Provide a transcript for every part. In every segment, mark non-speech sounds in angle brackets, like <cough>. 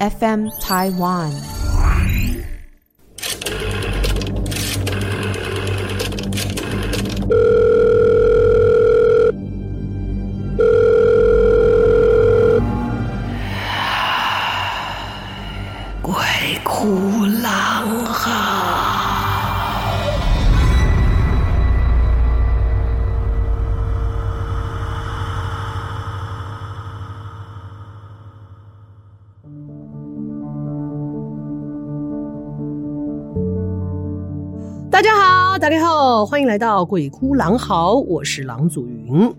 FM Taiwan。大家好，欢迎来到《鬼哭狼嚎》，我是郎祖云。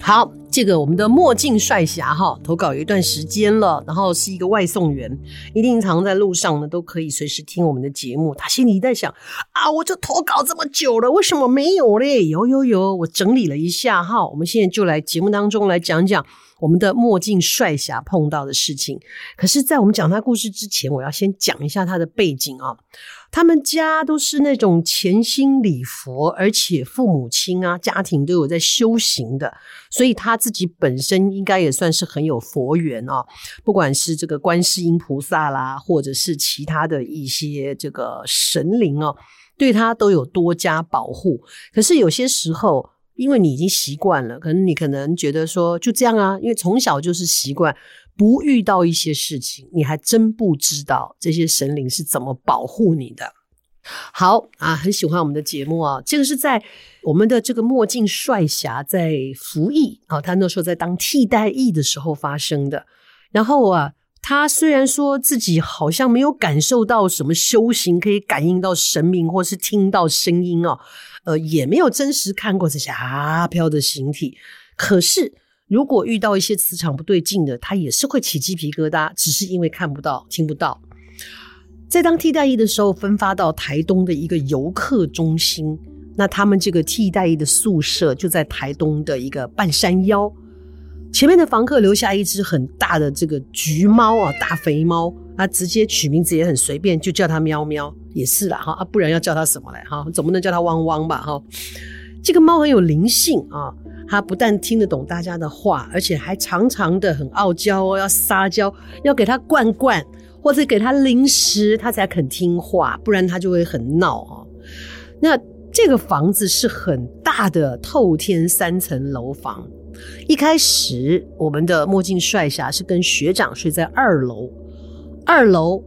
好，这个我们的墨镜帅侠哈，投稿有一段时间了，然后是一个外送员，一定常在路上呢，都可以随时听我们的节目。他心里在想啊，我就投稿这么久了，为什么没有嘞？有有有，我整理了一下哈，我们现在就来节目当中来讲讲。我们的墨镜帅侠碰到的事情，可是，在我们讲他故事之前，我要先讲一下他的背景啊。他们家都是那种虔心礼佛，而且父母亲啊，家庭都有在修行的，所以他自己本身应该也算是很有佛缘哦。不管是这个观世音菩萨啦，或者是其他的一些这个神灵哦，对他都有多加保护。可是有些时候，因为你已经习惯了，可能你可能觉得说就这样啊，因为从小就是习惯，不遇到一些事情，你还真不知道这些神灵是怎么保护你的。好啊，很喜欢我们的节目啊，这个是在我们的这个墨镜帅侠在服役啊，他那时候在当替代役的时候发生的。然后啊，他虽然说自己好像没有感受到什么修行，可以感应到神明或是听到声音哦。呃，也没有真实看过这些阿飘的形体，可是如果遇到一些磁场不对劲的，他也是会起鸡皮疙瘩，只是因为看不到、听不到。在当替代役的时候，分发到台东的一个游客中心，那他们这个替代役的宿舍就在台东的一个半山腰。前面的房客留下一只很大的这个橘猫啊，大肥猫，他直接取名字也很随便，就叫它喵喵，也是啦哈啊，不然要叫它什么来哈？总不能叫它汪汪吧哈？这个猫很有灵性啊，他不但听得懂大家的话，而且还常常的很傲娇哦，要撒娇，要给他罐罐或者给他零食，他才肯听话，不然他就会很闹哦。那这个房子是很大的透天三层楼房。一开始，我们的墨镜帅侠是跟学长睡在二楼，二楼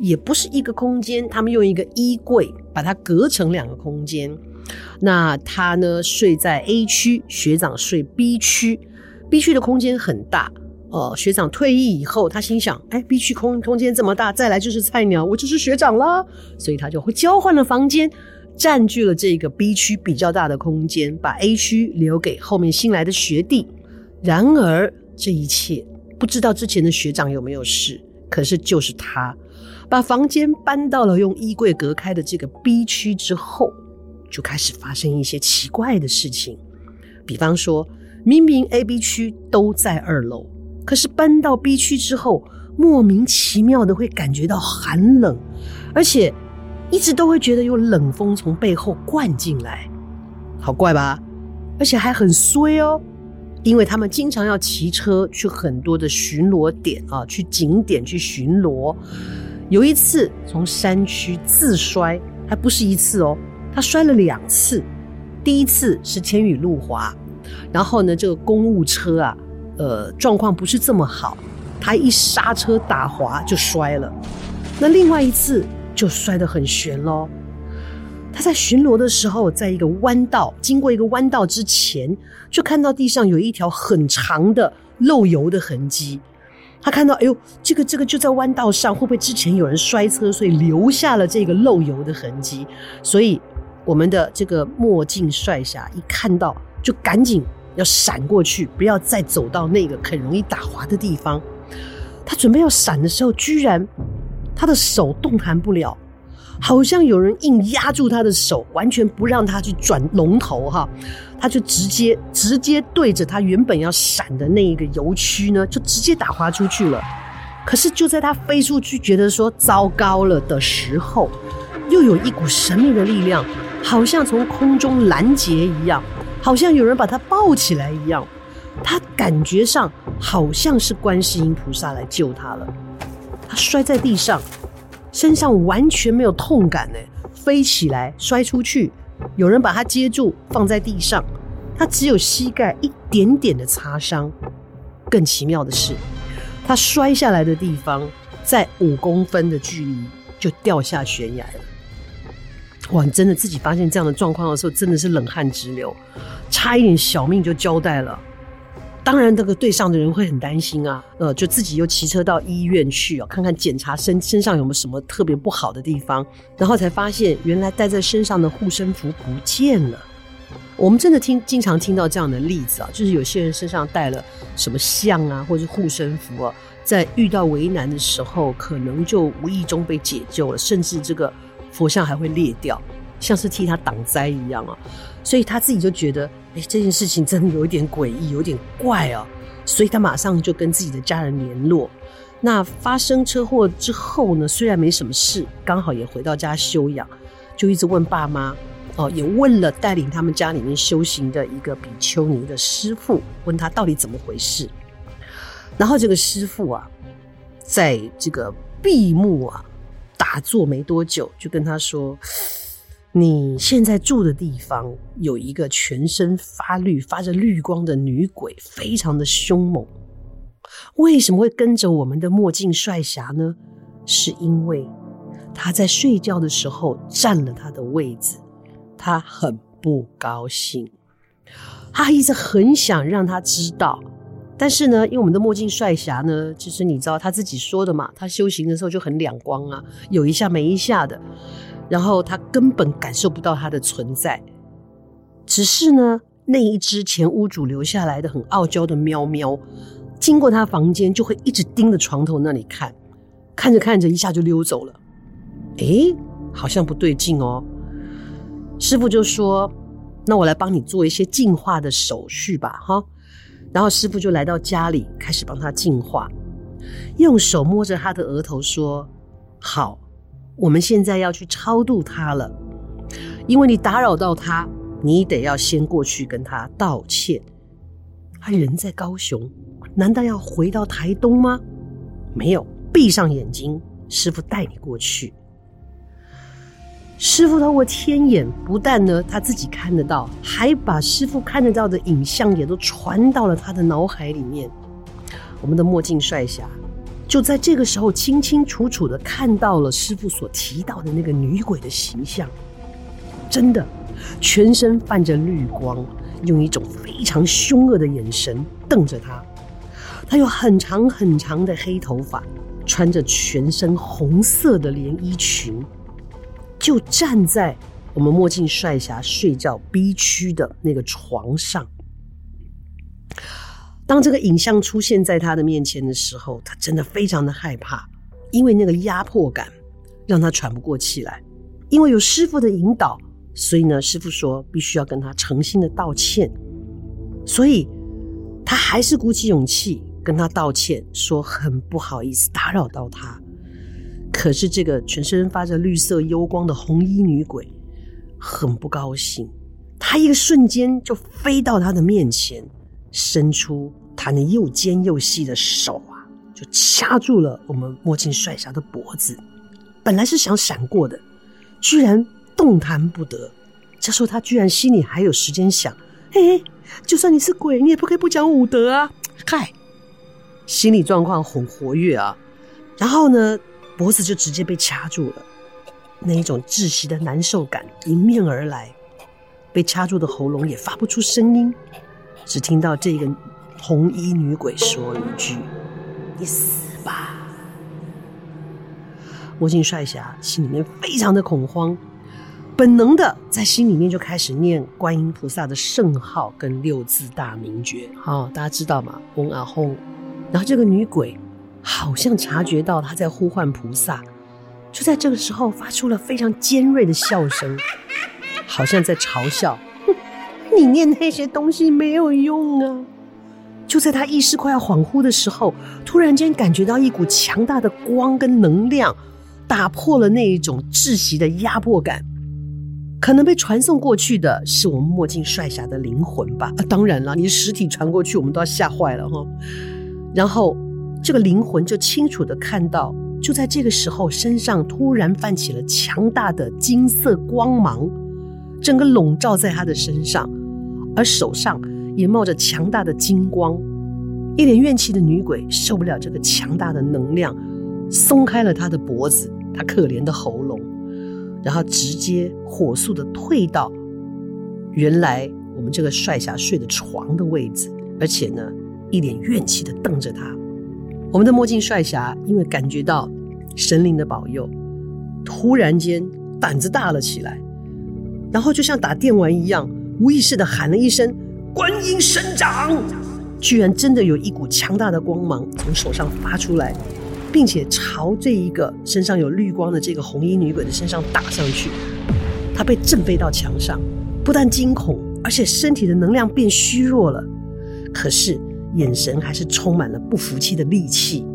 也不是一个空间，他们用一个衣柜把它隔成两个空间。那他呢，睡在 A 区，学长睡 B 区，B 区的空间很大。呃，学长退役以后，他心想：哎，B 区空空间这么大，再来就是菜鸟，我就是学长了，所以他就会交换了房间。占据了这个 B 区比较大的空间，把 A 区留给后面新来的学弟。然而，这一切不知道之前的学长有没有事，可是就是他把房间搬到了用衣柜隔开的这个 B 区之后，就开始发生一些奇怪的事情。比方说，明明 A、B 区都在二楼，可是搬到 B 区之后，莫名其妙的会感觉到寒冷，而且。一直都会觉得有冷风从背后灌进来，好怪吧？而且还很衰哦，因为他们经常要骑车去很多的巡逻点啊，去景点去巡逻。有一次从山区自摔，还不是一次哦，他摔了两次。第一次是天雨路滑，然后呢，这个公务车啊，呃，状况不是这么好，他一刹车打滑就摔了。那另外一次。就摔得很悬喽。他在巡逻的时候，在一个弯道经过一个弯道之前，就看到地上有一条很长的漏油的痕迹。他看到，哎呦，这个这个就在弯道上，会不会之前有人摔车，所以留下了这个漏油的痕迹？所以我们的这个墨镜帅侠一看到，就赶紧要闪过去，不要再走到那个很容易打滑的地方。他准备要闪的时候，居然。他的手动弹不了，好像有人硬压住他的手，完全不让他去转龙头哈，他就直接直接对着他原本要闪的那一个油区呢，就直接打滑出去了。可是就在他飞出去，觉得说糟糕了的时候，又有一股神秘的力量，好像从空中拦截一样，好像有人把他抱起来一样，他感觉上好像是观世音菩萨来救他了。他摔在地上，身上完全没有痛感呢，飞起来摔出去，有人把他接住放在地上，他只有膝盖一点点的擦伤。更奇妙的是，他摔下来的地方在五公分的距离就掉下悬崖了。哇！你真的自己发现这样的状况的时候，真的是冷汗直流，差一点小命就交代了。当然，这个队上的人会很担心啊，呃，就自己又骑车到医院去哦，看看检查身身上有没有什么特别不好的地方，然后才发现原来带在身上的护身符不见了。我们真的听经常听到这样的例子啊，就是有些人身上带了什么像啊，或者是护身符啊，在遇到危难的时候，可能就无意中被解救了，甚至这个佛像还会裂掉，像是替他挡灾一样啊。所以他自己就觉得。哎，这件事情真的有一点诡异，有点怪哦，所以他马上就跟自己的家人联络。那发生车祸之后呢，虽然没什么事，刚好也回到家休养，就一直问爸妈哦，也问了带领他们家里面修行的一个比丘尼的师父，问他到底怎么回事。然后这个师父啊，在这个闭目啊他坐没多久，就跟他说。你现在住的地方有一个全身发绿、发着绿光的女鬼，非常的凶猛。为什么会跟着我们的墨镜帅侠呢？是因为他在睡觉的时候占了他的位子，他很不高兴。他一直很想让他知道，但是呢，因为我们的墨镜帅侠呢，其实你知道他自己说的嘛，他修行的时候就很两光啊，有一下没一下的。然后他根本感受不到他的存在，只是呢，那一只前屋主留下来的很傲娇的喵喵，经过他房间就会一直盯着床头那里看，看着看着一下就溜走了。诶，好像不对劲哦。师傅就说：“那我来帮你做一些净化的手续吧，哈。”然后师傅就来到家里，开始帮他净化，用手摸着他的额头说：“好。”我们现在要去超度他了，因为你打扰到他，你得要先过去跟他道歉。他人在高雄，难道要回到台东吗？没有，闭上眼睛，师傅带你过去。师傅透过天眼，不但呢他自己看得到，还把师傅看得到的影像也都传到了他的脑海里面。我们的墨镜帅侠。就在这个时候，清清楚楚的看到了师傅所提到的那个女鬼的形象，真的，全身泛着绿光，用一种非常凶恶的眼神瞪着他。他有很长很长的黑头发，穿着全身红色的连衣裙，就站在我们墨镜帅侠睡觉 B 区的那个床上。当这个影像出现在他的面前的时候，他真的非常的害怕，因为那个压迫感让他喘不过气来。因为有师傅的引导，所以呢，师傅说必须要跟他诚心的道歉，所以他还是鼓起勇气跟他道歉，说很不好意思打扰到他。可是这个全身发着绿色幽光的红衣女鬼很不高兴，她一个瞬间就飞到他的面前。伸出她那又尖又细的手啊，就掐住了我们墨镜帅侠的脖子。本来是想闪过的，居然动弹不得。这时候他居然心里还有时间想：嘿嘿，就算你是鬼，你也不可以不讲武德啊！嗨，心理状况很活跃啊。然后呢，脖子就直接被掐住了，那一种窒息的难受感迎面而来，被掐住的喉咙也发不出声音。只听到这个红衣女鬼说了一句：“你死吧！”墨镜帅侠心里面非常的恐慌，本能的在心里面就开始念观音菩萨的圣号跟六字大明诀。好、哦，大家知道吗？嗡啊吽。然后这个女鬼好像察觉到他在呼唤菩萨，就在这个时候发出了非常尖锐的笑声，好像在嘲笑。哼你念那些东西没有用啊！就在他意识快要恍惚的时候，突然间感觉到一股强大的光跟能量，打破了那一种窒息的压迫感。可能被传送过去的是我们墨镜帅侠的灵魂吧？啊，当然了，你实体传过去，我们都要吓坏了哈。然后这个灵魂就清楚的看到，就在这个时候，身上突然泛起了强大的金色光芒，整个笼罩在他的身上，而手上也冒着强大的金光。一脸怨气的女鬼受不了这个强大的能量，松开了她的脖子，她可怜的喉咙，然后直接火速的退到原来我们这个帅侠睡的床的位置，而且呢，一脸怨气的瞪着他。我们的墨镜帅侠因为感觉到神灵的保佑，突然间胆子大了起来，然后就像打电玩一样，无意识的喊了一声“观音神掌”。居然真的有一股强大的光芒从手上发出来，并且朝这一个身上有绿光的这个红衣女鬼的身上打上去。她被震飞到墙上，不但惊恐，而且身体的能量变虚弱了。可是眼神还是充满了不服气的戾气，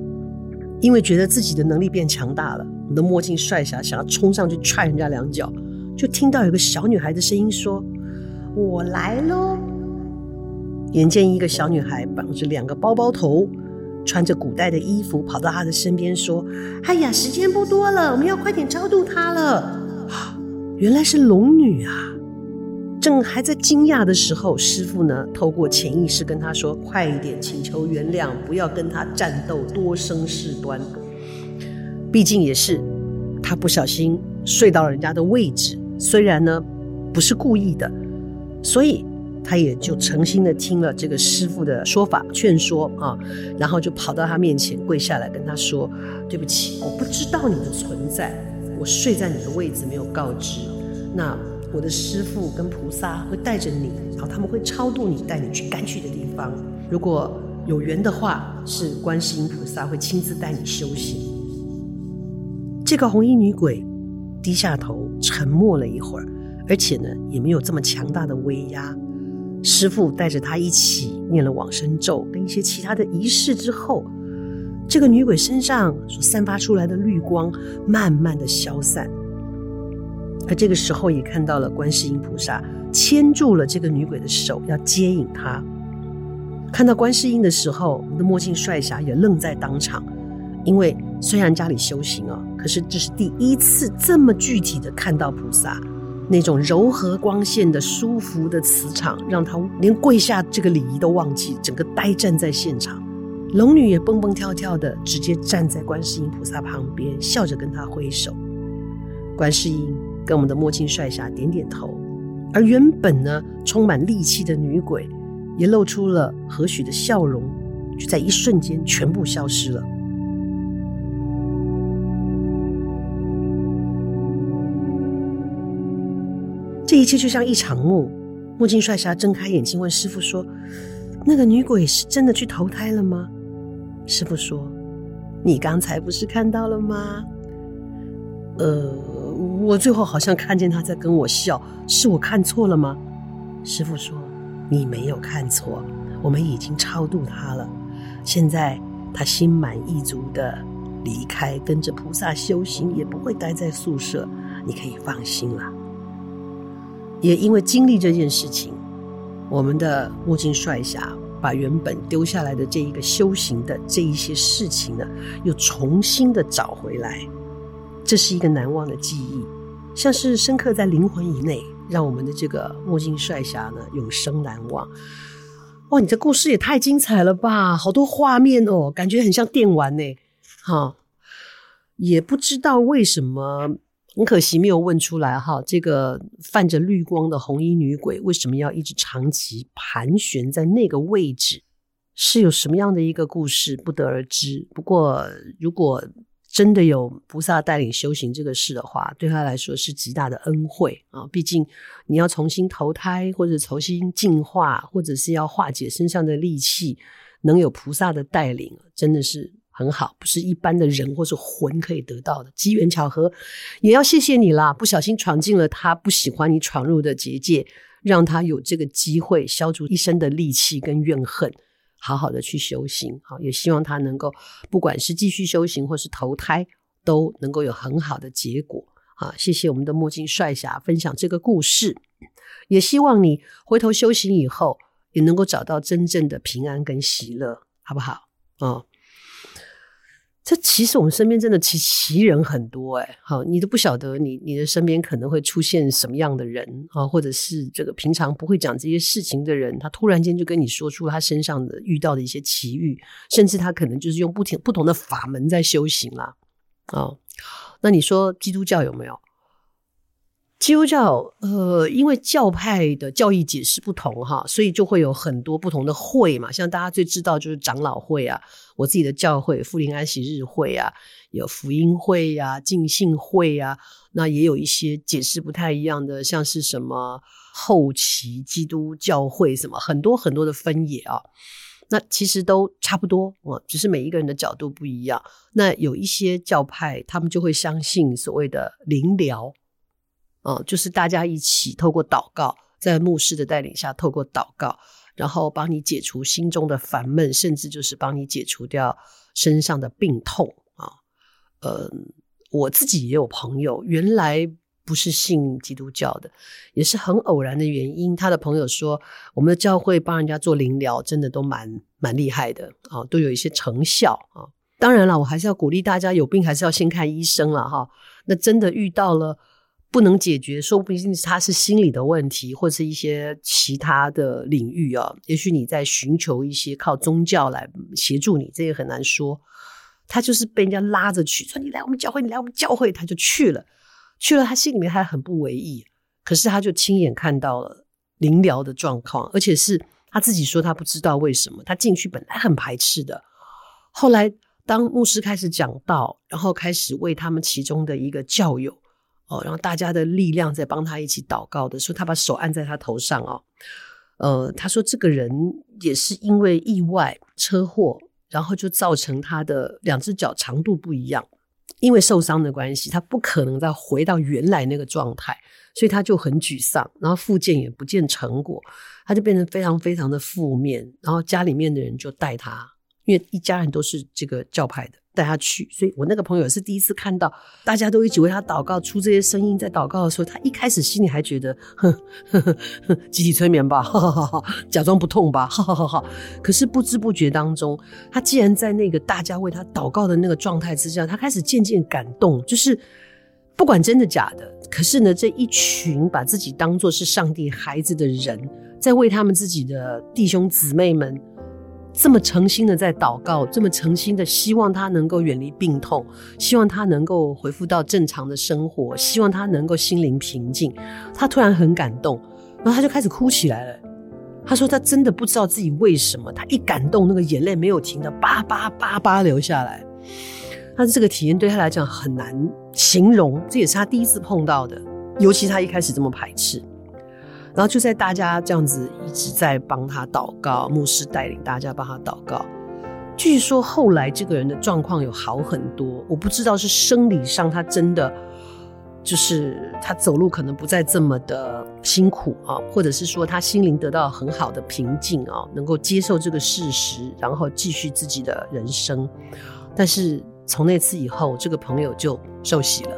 因为觉得自己的能力变强大了。我的墨镜帅侠想要冲上去踹人家两脚，就听到有个小女孩的声音说：“我来喽。”眼见一个小女孩绑着两个包包头，穿着古代的衣服，跑到他的身边说：“哎呀，时间不多了，我们要快点超度她了。<gasps> ”，原来是龙女啊！正还在惊讶的时候，师傅呢，透过潜意识跟他说：“快一点，请求原谅，不要跟他战斗，多生事端。毕竟也是他不小心睡到了人家的位置，虽然呢不是故意的，所以。”他也就诚心的听了这个师傅的说法劝说啊，然后就跑到他面前跪下来跟他说：“对不起，我不知道你的存在，我睡在你的位置没有告知。那我的师父跟菩萨会带着你，然后他们会超度你，带你去该去的地方。如果有缘的话，是观世音菩萨会亲自带你修行。”这个红衣女鬼低下头沉默了一会儿，而且呢也没有这么强大的威压。师父带着他一起念了往生咒跟一些其他的仪式之后，这个女鬼身上所散发出来的绿光慢慢的消散，而这个时候也看到了观世音菩萨牵住了这个女鬼的手，要接引她。看到观世音的时候，我们的墨镜帅侠也愣在当场，因为虽然家里修行啊，可是这是第一次这么具体的看到菩萨。那种柔和光线的舒服的磁场，让他连跪下这个礼仪都忘记，整个呆站在现场。龙女也蹦蹦跳跳的，直接站在观世音菩萨旁边，笑着跟他挥手。观世音跟我们的墨镜帅侠点点头，而原本呢充满戾气的女鬼，也露出了和煦的笑容，就在一瞬间全部消失了。这一切就像一场梦。墨镜帅侠睁开眼睛问师傅说：“那个女鬼是真的去投胎了吗？”师傅说：“你刚才不是看到了吗？”呃，我最后好像看见他在跟我笑，是我看错了吗？师傅说：“你没有看错，我们已经超度他了。现在他心满意足的离开，跟着菩萨修行，也不会待在宿舍，你可以放心了。”也因为经历这件事情，我们的墨镜帅侠把原本丢下来的这一个修行的这一些事情呢，又重新的找回来。这是一个难忘的记忆，像是深刻在灵魂以内，让我们的这个墨镜帅侠呢永生难忘。哇，你这故事也太精彩了吧！好多画面哦，感觉很像电玩呢。哈，也不知道为什么。很可惜没有问出来哈，这个泛着绿光的红衣女鬼为什么要一直长期盘旋在那个位置？是有什么样的一个故事？不得而知。不过，如果真的有菩萨带领修行这个事的话，对他来说是极大的恩惠啊！毕竟你要重新投胎，或者重新进化，或者是要化解身上的戾气，能有菩萨的带领，真的是。很好，不是一般的人或是魂可以得到的机缘巧合，也要谢谢你啦！不小心闯进了他不喜欢你闯入的结界，让他有这个机会消除一生的戾气跟怨恨，好好的去修行。好，也希望他能够不管是继续修行或是投胎，都能够有很好的结果。啊，谢谢我们的墨镜帅侠分享这个故事，也希望你回头修行以后，也能够找到真正的平安跟喜乐，好不好？啊。这其实我们身边真的奇奇人很多哎，好，你都不晓得你你的身边可能会出现什么样的人啊，或者是这个平常不会讲这些事情的人，他突然间就跟你说出他身上的遇到的一些奇遇，甚至他可能就是用不停不同的法门在修行啦。哦。那你说基督教有没有？基督教，呃，因为教派的教义解释不同哈，所以就会有很多不同的会嘛。像大家最知道就是长老会啊，我自己的教会复临安息日会啊，有福音会呀、浸信会呀，那也有一些解释不太一样的，像是什么后期基督教会什么，很多很多的分野啊。那其实都差不多，哦，只是每一个人的角度不一样。那有一些教派，他们就会相信所谓的灵疗。哦，就是大家一起透过祷告，在牧师的带领下，透过祷告，然后帮你解除心中的烦闷，甚至就是帮你解除掉身上的病痛啊。呃，我自己也有朋友，原来不是信基督教的，也是很偶然的原因。他的朋友说，我们的教会帮人家做灵疗，真的都蛮蛮厉害的啊，都有一些成效啊。当然了，我还是要鼓励大家，有病还是要先看医生了哈。那真的遇到了。不能解决，说不定是他是心理的问题，或是一些其他的领域啊。也许你在寻求一些靠宗教来协助你，这也很难说。他就是被人家拉着去，说你来我们教会，你来我们教会，他就去了。去了，他心里面还很不为意，可是他就亲眼看到了灵疗的状况，而且是他自己说他不知道为什么，他进去本来很排斥的，后来当牧师开始讲道，然后开始为他们其中的一个教友。哦，然后大家的力量在帮他一起祷告的时候，他把手按在他头上哦，呃，他说这个人也是因为意外车祸，然后就造成他的两只脚长度不一样，因为受伤的关系，他不可能再回到原来那个状态，所以他就很沮丧，然后复健也不见成果，他就变成非常非常的负面，然后家里面的人就带他，因为一家人都是这个教派的。带他去，所以我那个朋友是第一次看到，大家都一起为他祷告，出这些声音在祷告的时候，他一开始心里还觉得，哼，哼哼哼，集体催眠吧，哈哈哈哈，假装不痛吧，哈哈哈哈。可是不知不觉当中，他既然在那个大家为他祷告的那个状态之下，他开始渐渐感动，就是不管真的假的，可是呢，这一群把自己当做是上帝孩子的人，在为他们自己的弟兄姊妹们。这么诚心的在祷告，这么诚心的希望他能够远离病痛，希望他能够恢复到正常的生活，希望他能够心灵平静。他突然很感动，然后他就开始哭起来了。他说他真的不知道自己为什么，他一感动，那个眼泪没有停的叭叭叭叭流下来。他这个体验对他来讲很难形容，这也是他第一次碰到的，尤其他一开始这么排斥。然后就在大家这样子一直在帮他祷告，牧师带领大家帮他祷告。据说后来这个人的状况有好很多，我不知道是生理上他真的就是他走路可能不再这么的辛苦啊，或者是说他心灵得到很好的平静啊，能够接受这个事实，然后继续自己的人生。但是从那次以后，这个朋友就受洗了，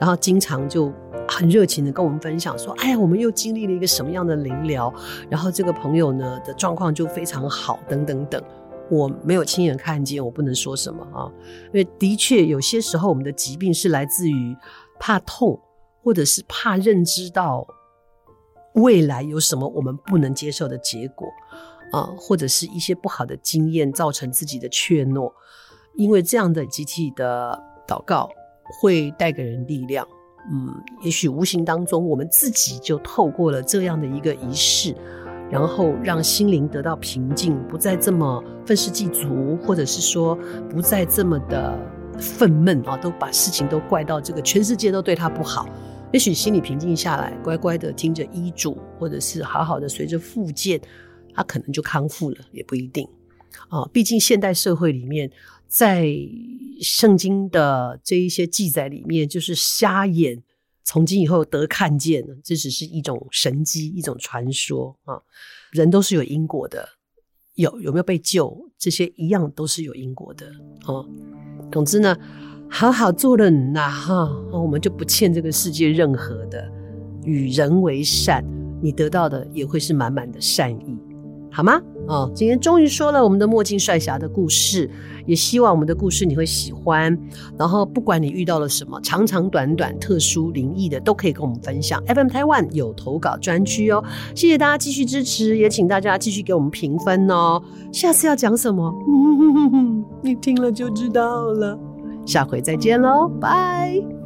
然后经常就。很热情的跟我们分享说：“哎呀，我们又经历了一个什么样的灵疗，然后这个朋友呢的状况就非常好，等等等。我没有亲眼看见，我不能说什么啊。因为的确有些时候，我们的疾病是来自于怕痛，或者是怕认知到未来有什么我们不能接受的结果啊，或者是一些不好的经验造成自己的怯懦。因为这样的集体的祷告会带给人力量。”嗯，也许无形当中，我们自己就透过了这样的一个仪式，然后让心灵得到平静，不再这么愤世嫉俗，或者是说不再这么的愤懑啊，都把事情都怪到这个全世界都对他不好。也许心里平静下来，乖乖的听着医嘱，或者是好好的随着复健，他可能就康复了，也不一定啊。毕竟现代社会里面。在圣经的这一些记载里面，就是瞎眼从今以后得看见，这只是一种神迹，一种传说啊。人都是有因果的，有有没有被救，这些一样都是有因果的啊。总之呢，好好做人呐，哈，我们就不欠这个世界任何的，与人为善，你得到的也会是满满的善意，好吗？啊！今天终于说了我们的墨镜帅侠的故事，也希望我们的故事你会喜欢。然后不管你遇到了什么长长短短、特殊灵异的，都可以跟我们分享。FM Taiwan 有投稿专区哦，谢谢大家继续支持，也请大家继续给我们评分哦。下次要讲什么？<laughs> <laughs> 你听了就知道了。下回再见喽，拜。